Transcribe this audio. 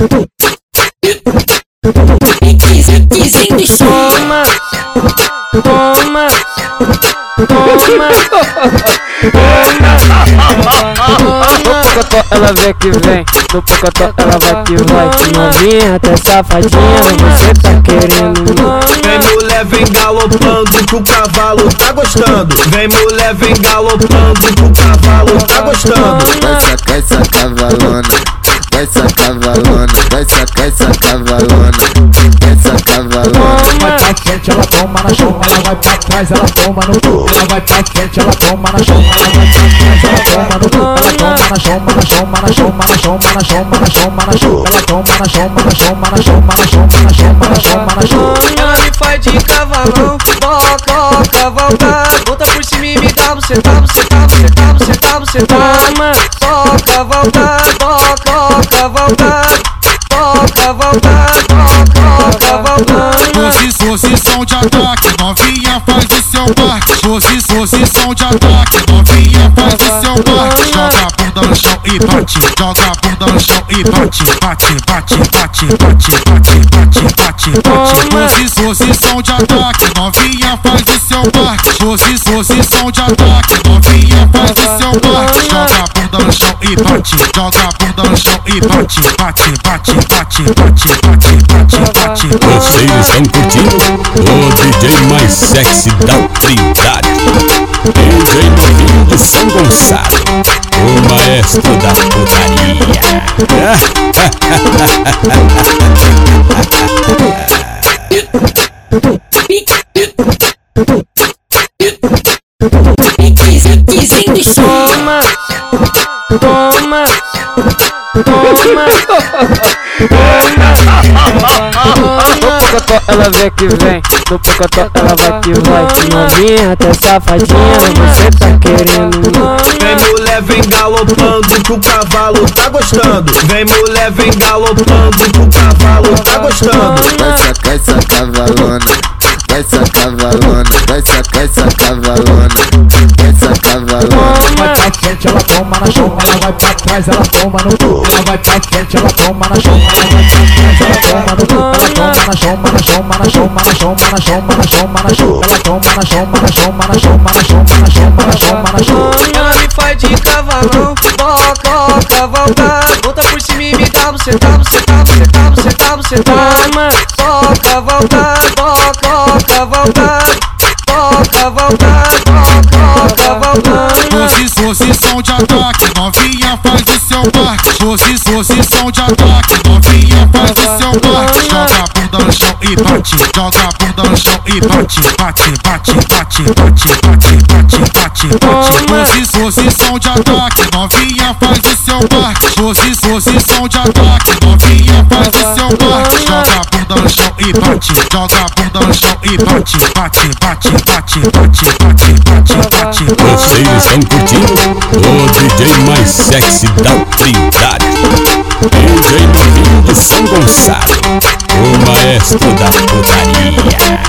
Toma, toma, toma, No pocotó ela vem que vem, no pocotó ela vai que vai. Novinha até safadinha, você tá querendo. Vem mulher, vem galopando que o cavalo tá gostando. Vem mulher, vem galopando que o cavalo tá gostando. Vai sacar essa cavalona, vai sacar cavalona, vai sacar essa cavalona, essa cavalona. Vai pra frente, ela toma na chão, ela vai pra trás, ela toma no cu. Ela vai pra frente, ela toma na chão, ela vai pra trás, ela toma no cu. Ela toma na chão, na chão, na chão, na chão, na chão, na chão, na chão. Ela toma na chão, na chão, na chão, na chão, na chão, na chão, na chão. ela me faz de cavalão, toca, cavalgar, volta por cima e me dá você tá, você tá, você tá, você tá, toca, cavalgar, toca, cavalgar, toca, cavalgar. Posi, posição de ataque, novinha faz o seu parte. Posi, posição de ataque, novinha faz o seu parte. Joga e bate, joga a bunda no chão e bate, bate, bate, bate, bate, bate, bate, bate, bate. Posi, posição de ataque, novinha faz o seu parte. Posi, posição de ataque, novinha faz o seu parte. Joga a bunda no chão e bate, joga a bunda no chão e bate, bate, bate, bate, bate, bate, bate, bate, bate. Vocês estão curtindo o DJ mais sexy da Trindade. Bem-vindo, São Gonçalo, o maestro da putaria. Dizem que toma Toma, toma, toma, toma pocotó ela vem que vem, no pocotó ela vai que vai. Novinha até safadinha, você tá querendo Vem mulher, vem galopando que o cavalo tá gostando. Vem mulher, vem galopando que o cavalo tá gostando. Vai sacar essa cavalona, vai sacar cavalona, vai sacar essa cavalona, essa cavalona. Vai pra frente, ela toma na chão, ela vai pra trás, ela toma no cu. Ela vai pra frente, ela toma na chão, ela vai pra trás, ela toma no cu. Na chão, na chão, na chão, na chão, na chão, na chão, na chão. Ela toma na chão, na chão, na chão, na chão, na chão, na chão, na chão. Ela me faz de cavalão, toca, cavalgar, volta por cima e me dá você tá, você tá, você tá, você tá, você tá, só cavalgar, toca, cavalgar, toca, cavalgar, toca, cavalgar. Posição de ataque, novinha faz o seu. Posi, posição de ataque, novinha e bate, joga a bunda no chão e bate, bate, bate, bate, bate, bate, bate, bate, bate. Posi, posição de ataque, novinha faz o seu parte. Posi, posição de ataque, novinha faz o seu parte. Joga a bunda no chão e bate, joga a bunda no chão e bate, bate, bate, bate, bate, bate, bate, bate, bate. Vocês estão curtindo o DJ mais sexy da Trindade. DJ novinho de São Gonçalo, resto da putaria.